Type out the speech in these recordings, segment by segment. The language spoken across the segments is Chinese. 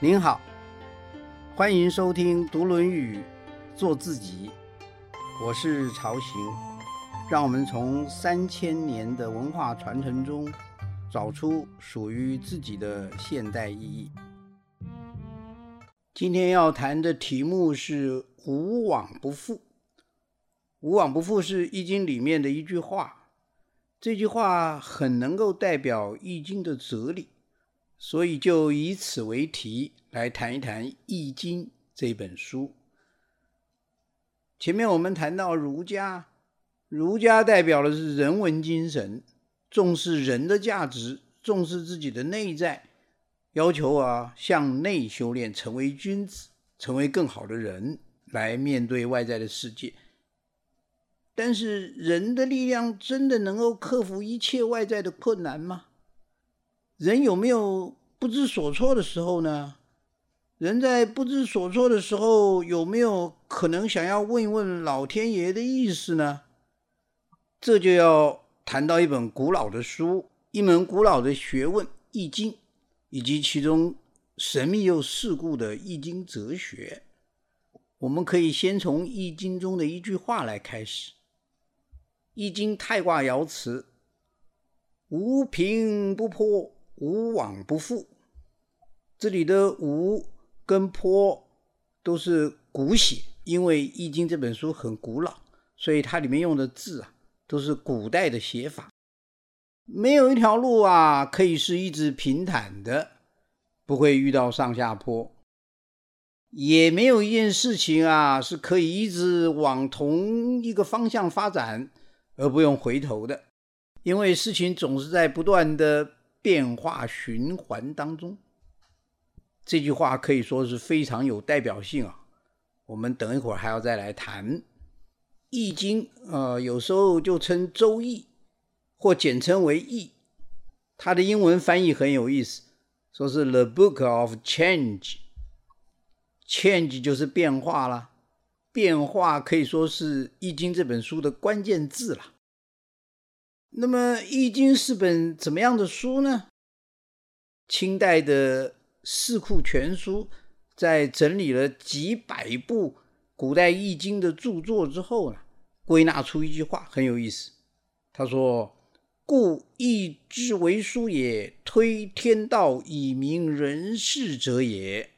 您好，欢迎收听《读论语》，做自己。我是曹行，让我们从三千年的文化传承中，找出属于自己的现代意义。今天要谈的题目是“无往不复”。无往不复是《易经》里面的一句话，这句话很能够代表《易经》的哲理。所以就以此为题来谈一谈《易经》这本书。前面我们谈到儒家，儒家代表的是人文精神，重视人的价值，重视自己的内在，要求啊向内修炼，成为君子，成为更好的人，来面对外在的世界。但是人的力量真的能够克服一切外在的困难吗？人有没有不知所措的时候呢？人在不知所措的时候，有没有可能想要问一问老天爷的意思呢？这就要谈到一本古老的书，一门古老的学问《易经》，以及其中神秘又世故的《易经》哲学。我们可以先从《易经》中的一句话来开始，《易经》太卦爻辞：“无平不破。”无往不复，这里的“无”跟“坡”都是古写，因为《易经》这本书很古老，所以它里面用的字啊都是古代的写法。没有一条路啊可以是一直平坦的，不会遇到上下坡；也没有一件事情啊是可以一直往同一个方向发展而不用回头的，因为事情总是在不断的。变化循环当中，这句话可以说是非常有代表性啊。我们等一会儿还要再来谈《易经》，呃，有时候就称《周易》，或简称为《易》。它的英文翻译很有意思，说是 The Book of Change。Change 就是变化了，变化可以说是《易经》这本书的关键字了。那么，《易经》是本怎么样的书呢？清代的《四库全书》在整理了几百部古代《易经》的著作之后呢，归纳出一句话，很有意思。他说：“故易之为书也，推天道以明人事者也。”《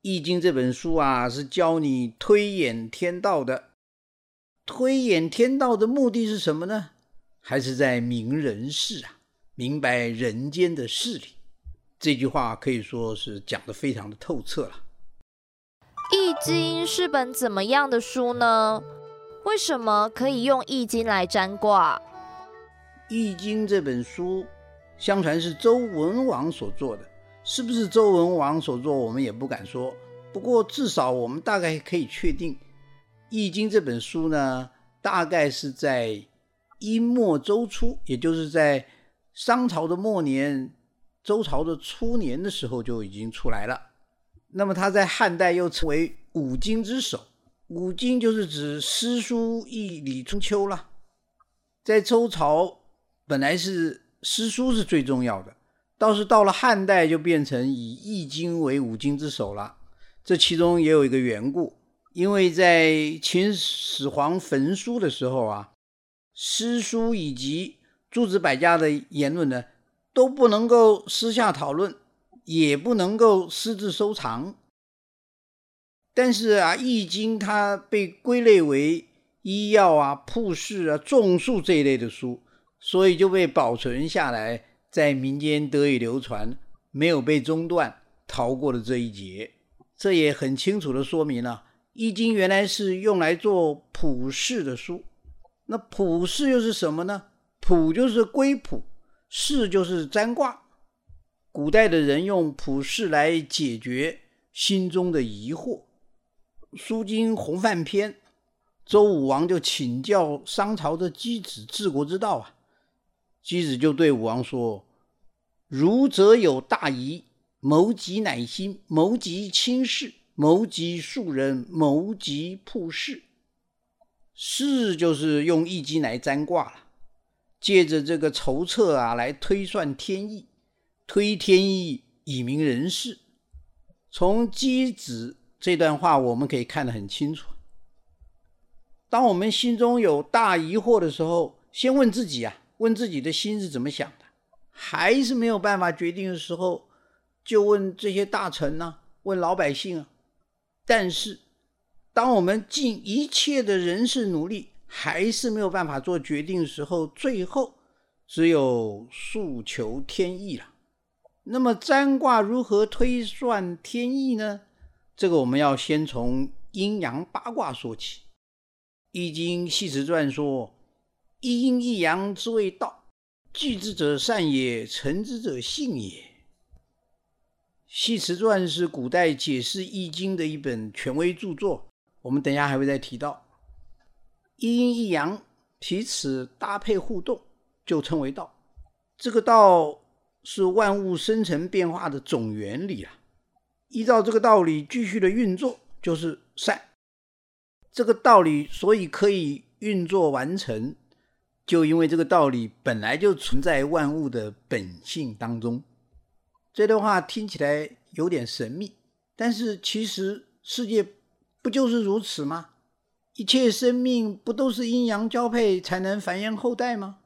易经》这本书啊，是教你推演天道的。推演天道的目的是什么呢？还是在明人事啊，明白人间的事理。这句话可以说是讲得非常的透彻了。易经是本怎么样的书呢？为什么可以用易经来占卦？易经这本书，相传是周文王所做的，是不是周文王所做，我们也不敢说。不过至少我们大概可以确定，易经这本书呢，大概是在。殷末周初，也就是在商朝的末年、周朝的初年的时候就已经出来了。那么，它在汉代又称为五经之首。五经就是指诗、书、易、礼、春秋了。在周朝，本来是诗书是最重要的，倒是到了汉代就变成以易经为五经之首了。这其中也有一个缘故，因为在秦始皇焚书的时候啊。诗书以及诸子百家的言论呢，都不能够私下讨论，也不能够私自收藏。但是啊，《易经》它被归类为医药啊、铺士啊、种树这一类的书，所以就被保存下来，在民间得以流传，没有被中断，逃过了这一劫。这也很清楚的说明了，《易经》原来是用来做普世的书。那卜筮又是什么呢？卜就是龟卜，筮就是占卦。古代的人用卜筮来解决心中的疑惑。《书经洪范篇》，周武王就请教商朝的箕子治国之道啊。箕子就对武王说：“儒则有大疑，谋及乃心，谋及亲事，谋及庶人，谋及卜筮。”是，就是用易经来占卦了，借着这个筹策啊，来推算天意，推天意以明人事。从箕子这段话，我们可以看得很清楚。当我们心中有大疑惑的时候，先问自己啊，问自己的心是怎么想的。还是没有办法决定的时候，就问这些大臣呢，问老百姓啊。但是，当我们尽一切的人事努力，还是没有办法做决定的时候，最后只有诉求天意了。那么，占卦如何推算天意呢？这个我们要先从阴阳八卦说起。《易经·系辞传》说：“一阴一阳之谓道，聚之者善也，成之者信也。”《系辞传》是古代解释《易经》的一本权威著作，我们等一下还会再提到。一阴一阳彼此搭配互动，就称为道。这个道是万物生成变化的总原理啊！依照这个道理继续的运作，就是善。这个道理，所以可以运作完成，就因为这个道理本来就存在万物的本性当中。这段话听起来有点神秘，但是其实世界不就是如此吗？一切生命不都是阴阳交配才能繁衍后代吗？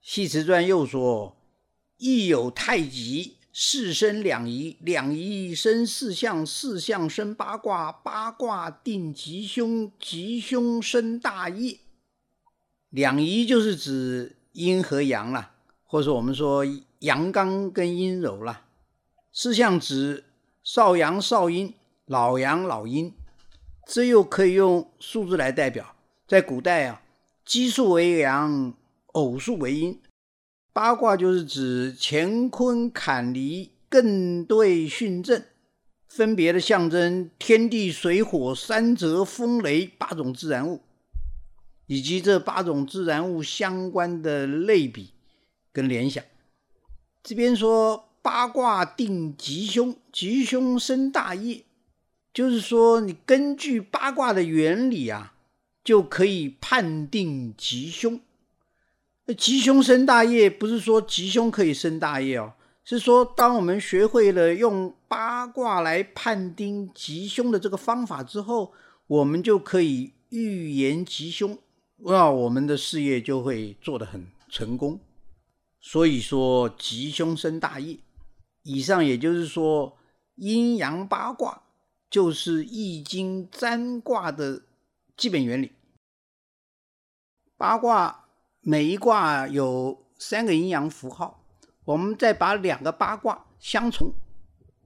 系辞传又说：“亦有太极。”四生两仪，两仪生四象，四象生八卦，八卦定吉凶，吉凶生大业。两仪就是指阴和阳啦，或者我们说阳刚跟阴柔啦。四象指少阳、少阴、老阳、老阴，这又可以用数字来代表。在古代啊，奇数为阳，偶数为阴。八卦就是指乾坤坎离艮兑巽震，分别的象征天地水火山泽风雷八种自然物，以及这八种自然物相关的类比跟联想。这边说八卦定吉凶，吉凶生大业，就是说你根据八卦的原理啊，就可以判定吉凶。吉凶生大业，不是说吉凶可以生大业哦，是说当我们学会了用八卦来判定吉凶的这个方法之后，我们就可以预言吉凶，那我们的事业就会做得很成功。所以说吉凶生大业，以上也就是说阴阳八卦就是易经占卦的基本原理，八卦。每一卦有三个阴阳符号，我们再把两个八卦相重，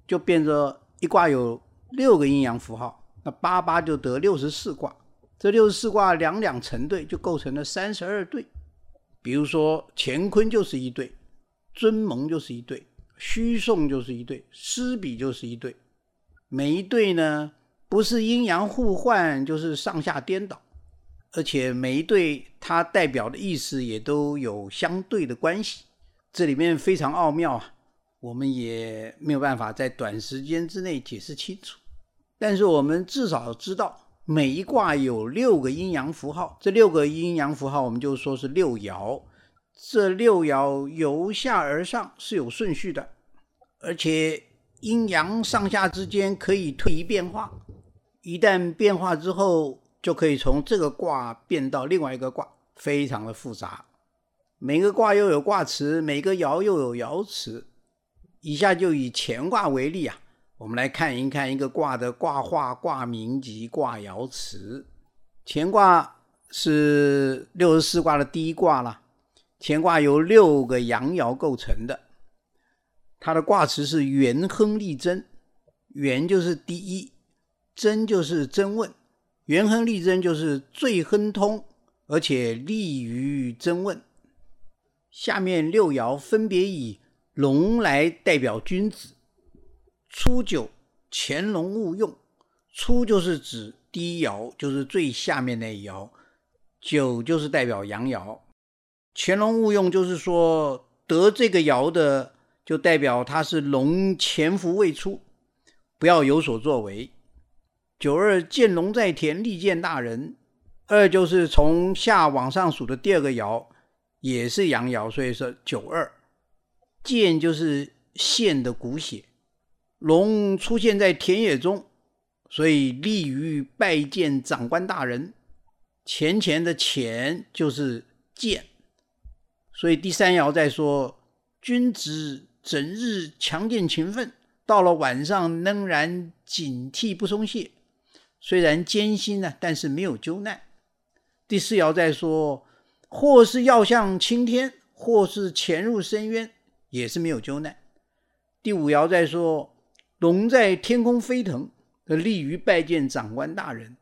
就变成一卦有六个阴阳符号，那八八就得六十四卦。这六十四卦两两成对，就构成了三十二对。比如说乾坤就是一对，尊蒙就是一对，虚送就是一对，失比就是一对。每一对呢，不是阴阳互换，就是上下颠倒。而且每一对它代表的意思也都有相对的关系，这里面非常奥妙啊，我们也没有办法在短时间之内解释清楚。但是我们至少知道，每一卦有六个阴阳符号，这六个阴阳符号我们就说是六爻。这六爻由下而上是有顺序的，而且阴阳上下之间可以推移变化，一旦变化之后。就可以从这个卦变到另外一个卦，非常的复杂。每个卦又有卦辞，每个爻又有爻辞。以下就以乾卦为例啊，我们来看一看一个卦的卦画、卦名及卦爻辞。乾卦是六十四卦的第一卦了。乾卦由六个阳爻构成的，它的卦辞是元亨利贞。元就是第一，贞就是贞问。元亨利贞就是最亨通，而且利于贞问。下面六爻分别以龙来代表君子。初九，潜龙勿用。初就是指第一爻，就是最下面那一爻。九就是代表阳爻。潜龙勿用就是说得这个爻的，就代表他是龙潜伏未出，不要有所作为。九二见龙在田，利见大人。二就是从下往上数的第二个爻，也是阳爻，所以说九二。见就是现的骨血，龙出现在田野中，所以利于拜见长官大人。钱钱的钱就是见，所以第三爻在说君子整日强健勤奋，到了晚上仍然警惕不松懈。虽然艰辛呢，但是没有纠难。第四爻在说，或是要向青天，或是潜入深渊，也是没有纠难。第五爻在说，龙在天空飞腾，利于拜见长官大人。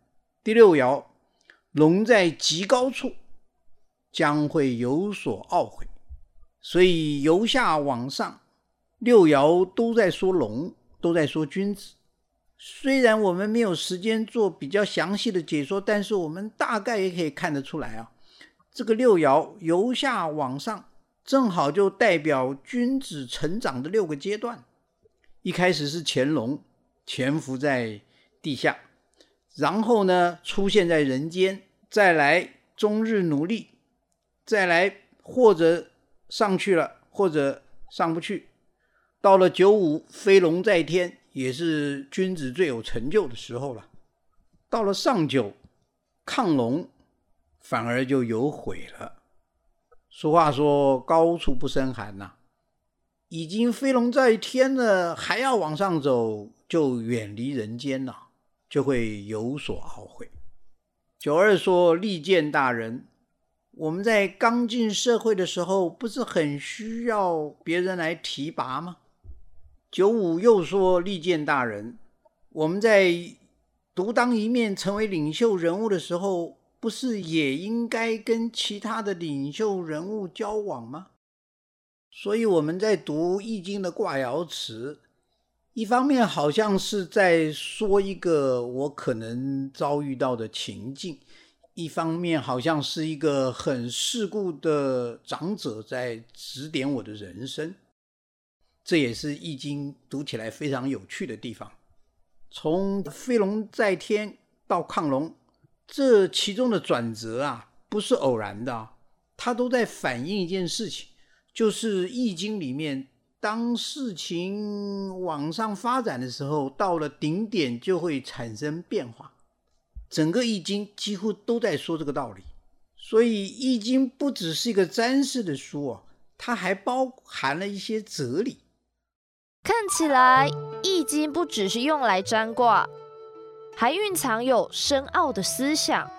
第六爻，龙在极高处，将会有所懊悔。所以由下往上，六爻都在说龙，都在说君子。虽然我们没有时间做比较详细的解说，但是我们大概也可以看得出来啊。这个六爻由下往上，正好就代表君子成长的六个阶段。一开始是潜龙，潜伏在地下，然后呢出现在人间，再来终日努力，再来或者上去了，或者上不去，到了九五飞龙在天。也是君子最有成就的时候了。到了上九，亢龙，反而就有悔了。俗话说：“高处不胜寒”呐，已经飞龙在天了，还要往上走，就远离人间了，就会有所懊悔。九二说：“利见大人。”我们在刚进社会的时候，不是很需要别人来提拔吗？九五又说：“利见大人，我们在独当一面成为领袖人物的时候，不是也应该跟其他的领袖人物交往吗？”所以我们在读《易经》的卦爻辞，一方面好像是在说一个我可能遭遇到的情境，一方面好像是一个很世故的长者在指点我的人生。这也是《易经》读起来非常有趣的地方。从飞龙在天到亢龙，这其中的转折啊，不是偶然的，它都在反映一件事情，就是《易经》里面，当事情往上发展的时候，到了顶点就会产生变化。整个《易经》几乎都在说这个道理。所以，《易经》不只是一个占筮的书哦，它还包含了一些哲理。看起来，《易经》不只是用来占卦，还蕴藏有深奥的思想。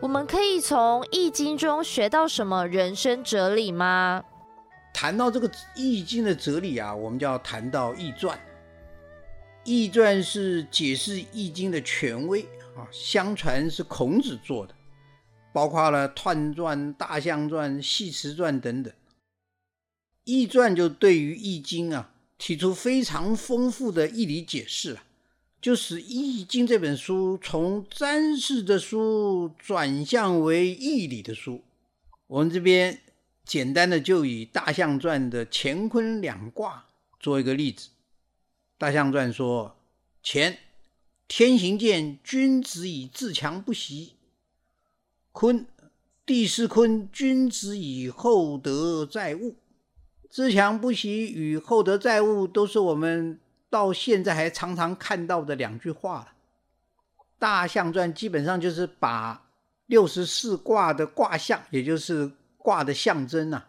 我们可以从《易经》中学到什么人生哲理吗？谈到这个《易经》的哲理啊，我们就要谈到《易传》。《易传》是解释《易经》的权威啊，相传是孔子做的，包括了《彖传》《大象传》《系辞传》等等。《易传》就对于《易经》啊。提出非常丰富的义理解释了，就使《易经》这本书从占筮的书转向为义理的书。我们这边简单的就以《大象传》的乾坤两卦做一个例子。《大象传》说：“乾，天行健，君子以自强不息；坤，地势坤，君子以厚德载物。”自强不息与厚德载物都是我们到现在还常常看到的两句话了。大象传基本上就是把六十四卦的卦象，也就是卦的象征啊，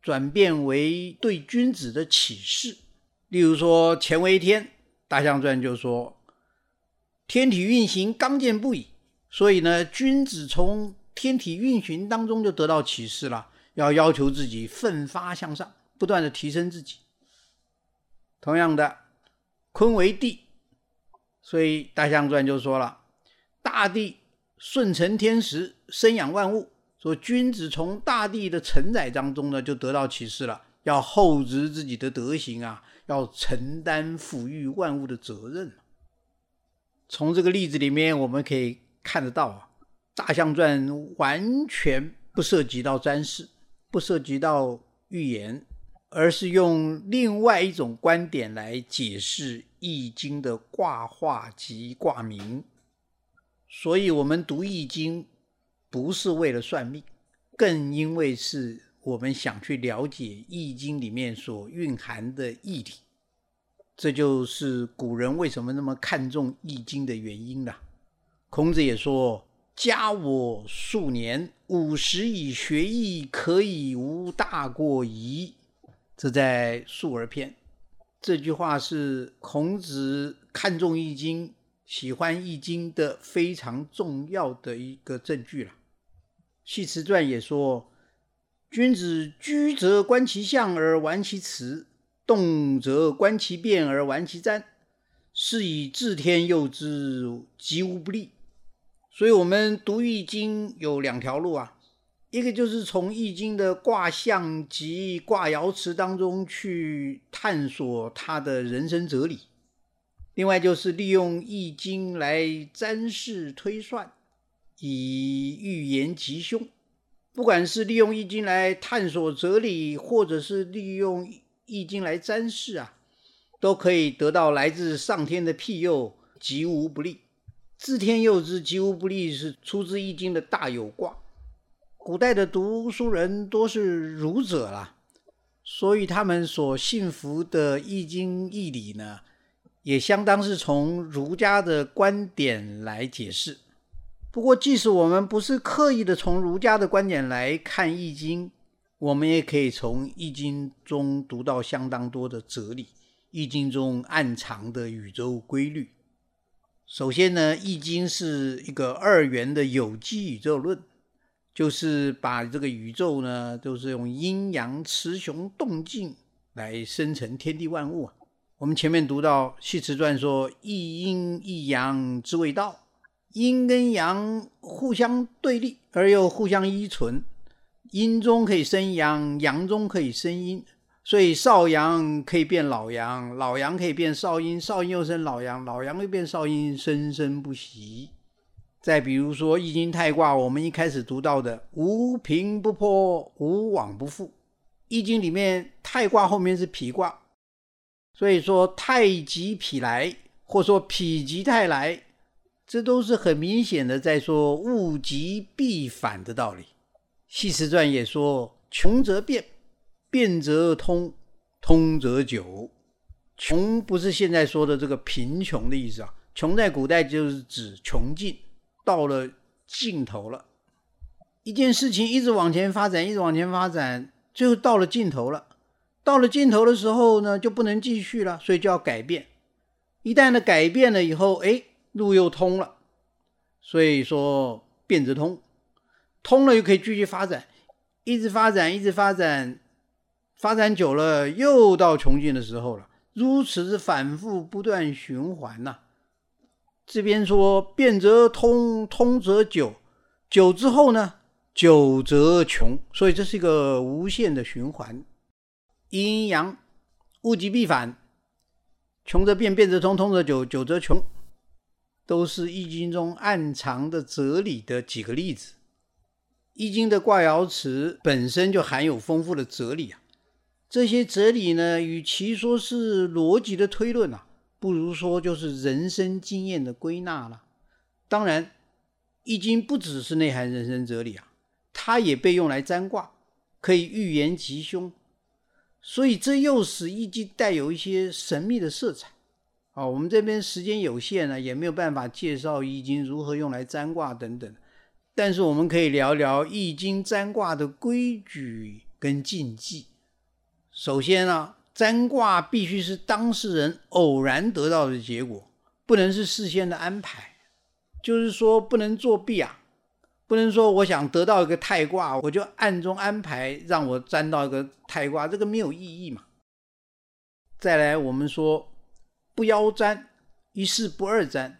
转变为对君子的启示。例如说乾为天，大象传就说天体运行刚健不已，所以呢，君子从天体运行当中就得到启示了，要要求自己奋发向上。不断的提升自己。同样的，坤为地，所以《大象传》就说了：“大地顺承天时，生养万物。”说君子从大地的承载当中呢，就得到启示了，要厚植自己的德行啊，要承担抚育万物的责任。从这个例子里面，我们可以看得到啊，《大象传》完全不涉及到占筮，不涉及到预言。而是用另外一种观点来解释《易经》的卦画及卦名，所以，我们读《易经》不是为了算命，更因为是我们想去了解《易经》里面所蕴含的义理。这就是古人为什么那么看重《易经》的原因了。孔子也说：“加我数年，五十以学艺，可以无大过矣。”这在《述而篇》。这句话是孔子看重《易经》、喜欢《易经》的非常重要的一个证据了。《系辞传》也说。君子居则观其象而玩其辞，动则观其变而玩其占，是以治天佑之，吉无不利。所以，我们读易经有两条路啊，一个就是从易经的卦象及卦爻辞当中去探索他的人生哲理；另外就是利用易经来占事推算，以预言吉凶。不管是利用易经来探索哲理，或者是利用易经来占事啊，都可以得到来自上天的庇佑，吉无不利。自天佑之，吉无不利是出自易经的大有卦。古代的读书人多是儒者啦，所以他们所信服的易经义理呢，也相当是从儒家的观点来解释。不过，即使我们不是刻意的从儒家的观点来看《易经》，我们也可以从《易经》中读到相当多的哲理，《易经》中暗藏的宇宙规律。首先呢，《易经》是一个二元的有机宇宙论，就是把这个宇宙呢，都是用阴阳、雌雄、动静来生成天地万物啊。我们前面读到《系辞传》说：“一阴一阳之谓道。”阴跟阳互相对立，而又互相依存。阴中可以生阳，阳中可以生阴，所以少阳可以变老阳，老阳可以变少阴，少阴又生老阳，老阳又变少阴，生生不息。再比如说《易经》太卦，我们一开始读到的“无平不破，无往不复”，《易经》里面太卦后面是否卦，所以说太极否来，或说否极泰来。这都是很明显的在说物极必反的道理。系辞传也说：“穷则变，变则通，通则久。”穷不是现在说的这个贫穷的意思啊，穷在古代就是指穷尽，到了尽头了。一件事情一直往前发展，一直往前发展，最后到了尽头了。到了尽头的时候呢，就不能继续了，所以就要改变。一旦呢改变了以后，哎。路又通了，所以说变则通，通了又可以继续发展，一直发展，一直发展，发展久了又到穷尽的时候了，如此是反复不断循环呐。这边说变则通，通则久，久之后呢，久则穷，所以这是一个无限的循环。阴阳物极必反，穷则变，变则通，通则久，久则穷。都是《易经》中暗藏的哲理的几个例子，《易经》的卦爻辞本身就含有丰富的哲理啊。这些哲理呢，与其说是逻辑的推论啊，不如说就是人生经验的归纳了。当然，《易经》不只是内涵人生哲理啊，它也被用来占卦，可以预言吉凶，所以这又使《易经》带有一些神秘的色彩。啊，我们这边时间有限呢，也没有办法介绍易经如何用来占卦等等。但是我们可以聊聊易经占卦的规矩跟禁忌。首先呢，占卦必须是当事人偶然得到的结果，不能是事先的安排。就是说，不能作弊啊，不能说我想得到一个太卦，我就暗中安排让我占到一个太卦，这个没有意义嘛。再来，我们说。不邀占，一事不二占。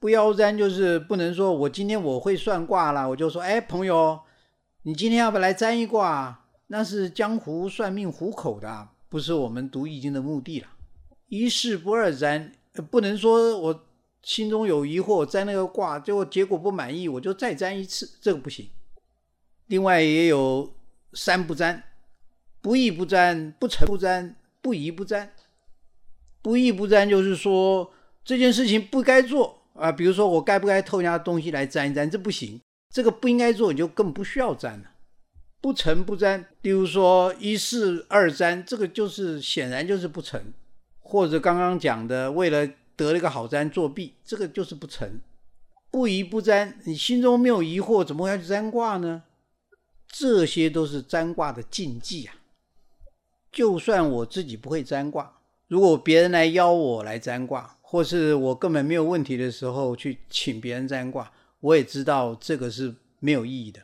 不邀占就是不能说我今天我会算卦了，我就说，哎，朋友，你今天要不要来占一卦啊？那是江湖算命糊口的，不是我们读易经的目的了。一事不二占，不能说我心中有疑惑，占那个卦，结果结果不满意，我就再占一次，这个不行。另外也有三不占：不义不占，不成不占，不疑不占。不义不沾，就是说这件事情不该做啊。比如说，我该不该偷人家东西来沾一沾？这不行，这个不应该做，你就更不需要沾了。不成不沾，比如说一试二沾，这个就是显然就是不成，或者刚刚讲的为了得了一个好占作弊，这个就是不成。不疑不占，你心中没有疑惑，怎么会要去占卦呢？这些都是占卦的禁忌啊。就算我自己不会占卦，如果别人来邀我来占卦，或是我根本没有问题的时候去请别人占卦，我也知道这个是没有意义的。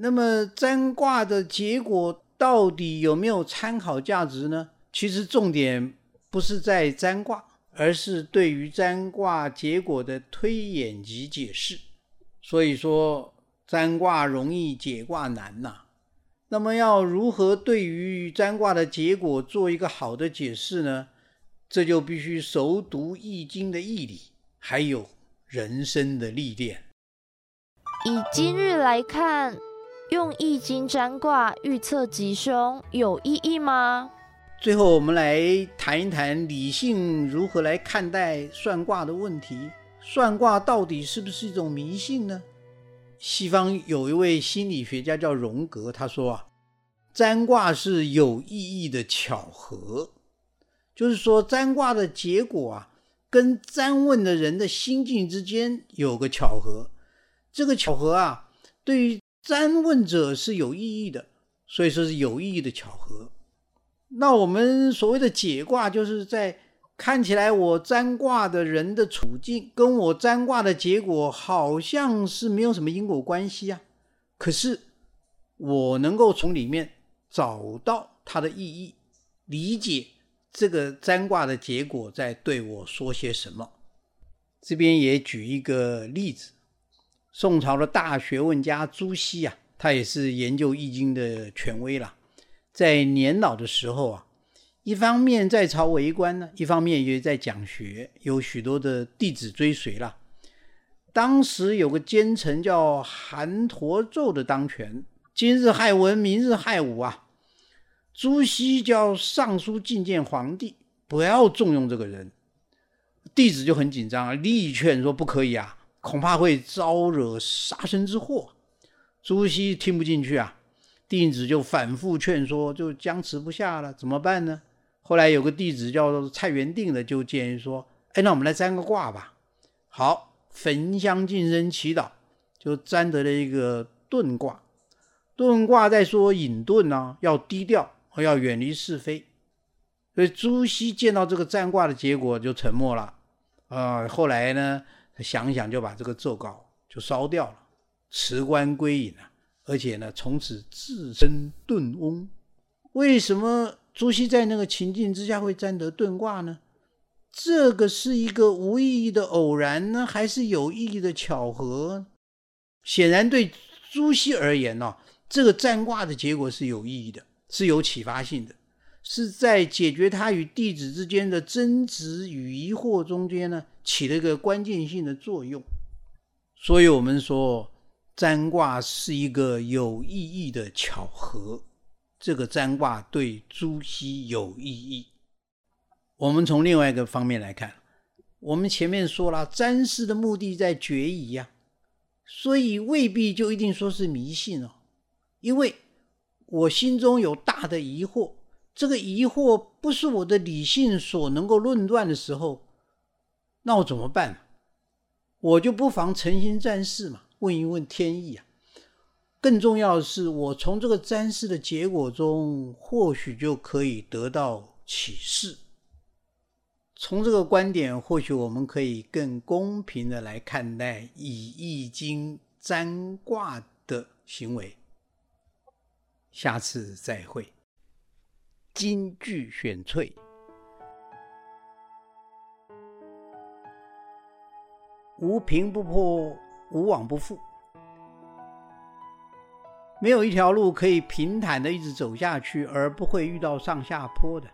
那么占卦的结果到底有没有参考价值呢？其实重点不是在占卦。而是对于占卦结果的推演及解释，所以说占卦容易解卦难呐。那么要如何对于占卦的结果做一个好的解释呢？这就必须熟读易经的义理，还有人生的历练。以今日来看，用易经占卦预测吉凶有意义吗？最后，我们来谈一谈理性如何来看待算卦的问题。算卦到底是不是一种迷信呢？西方有一位心理学家叫荣格，他说啊，占卦是有意义的巧合，就是说占卦的结果啊，跟占问的人的心境之间有个巧合。这个巧合啊，对于占问者是有意义的，所以说是有意义的巧合。那我们所谓的解卦，就是在看起来我占卦的人的处境跟我占卦的结果好像是没有什么因果关系啊，可是我能够从里面找到它的意义，理解这个占卦的结果在对我说些什么。这边也举一个例子，宋朝的大学问家朱熹啊，他也是研究易经的权威了。在年老的时候啊，一方面在朝为官呢，一方面也在讲学，有许多的弟子追随了。当时有个奸臣叫韩侂胄的当权，今日害文，明日害武啊。朱熹叫上书进谏皇帝，不要重用这个人。弟子就很紧张啊，力劝说不可以啊，恐怕会招惹杀身之祸。朱熹听不进去啊。弟子就反复劝说，就僵持不下了，怎么办呢？后来有个弟子叫做蔡元定的，就建议说：“哎，那我们来占个卦吧。”好，焚香净身祈祷，就占得了一个遁卦。遁卦在说隐遁呢，要低调，要远离是非。所以朱熹见到这个占卦的结果就沉默了。啊，后来呢，他想想就把这个奏稿就烧掉了，辞官归隐了。而且呢，从此自身遁翁。为什么朱熹在那个情境之下会占得遁卦呢？这个是一个无意义的偶然呢，还是有意义的巧合？显然，对朱熹而言呢，这个占卦的结果是有意义的，是有启发性的，是在解决他与弟子之间的争执与疑惑中间呢，起了一个关键性的作用。所以，我们说。占卦是一个有意义的巧合，这个占卦对朱熹有意义。我们从另外一个方面来看，我们前面说了，占筮的目的在决疑呀，所以未必就一定说是迷信哦。因为我心中有大的疑惑，这个疑惑不是我的理性所能够论断的时候，那我怎么办？我就不妨诚心占事嘛。问一问天意啊！更重要的是，我从这个占事的结果中，或许就可以得到启示。从这个观点，或许我们可以更公平的来看待以易经占卦的行为。下次再会。金句选粹：无平不破。无往不复，没有一条路可以平坦的一直走下去而不会遇到上下坡的，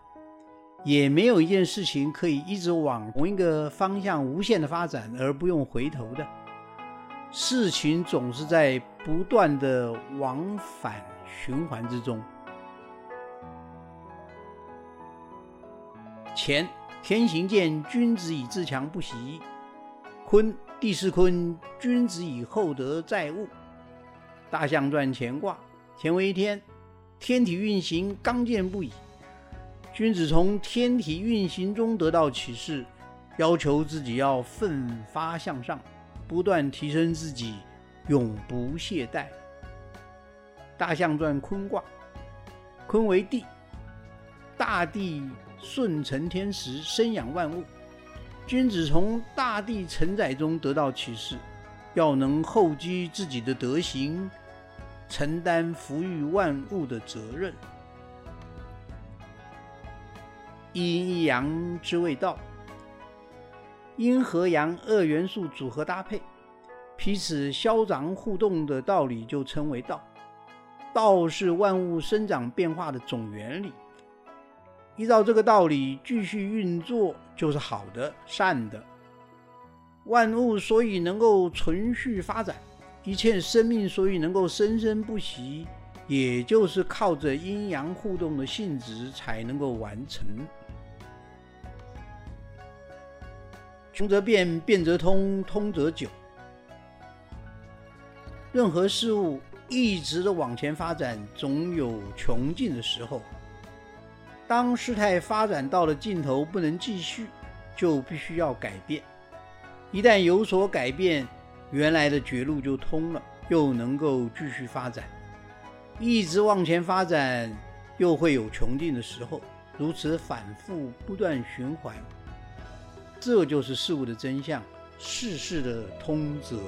也没有一件事情可以一直往同一个方向无限的发展而不用回头的。事情总是在不断的往返循环之中。乾，天行健，君子以自强不息。坤。地势坤，君子以厚德载物。大象传乾卦，乾为天，天体运行刚健不已。君子从天体运行中得到启示，要求自己要奋发向上，不断提升自己，永不懈怠。大象传坤卦，坤为地，大地顺承天时，生养万物。君子从大地承载中得到启示，要能厚积自己的德行，承担抚育万物的责任。阴阳之谓道，阴和阳二元素组合搭配，彼此消长互动的道理就称为道。道是万物生长变化的总原理。依照这个道理继续运作，就是好的、善的。万物所以能够存续发展，一切生命所以能够生生不息，也就是靠着阴阳互动的性质才能够完成。穷则变，变则通，通则久。任何事物一直的往前发展，总有穷尽的时候。当事态发展到了尽头，不能继续，就必须要改变。一旦有所改变，原来的绝路就通了，又能够继续发展。一直往前发展，又会有穷尽的时候，如此反复不断循环。这就是事物的真相，世事的通则。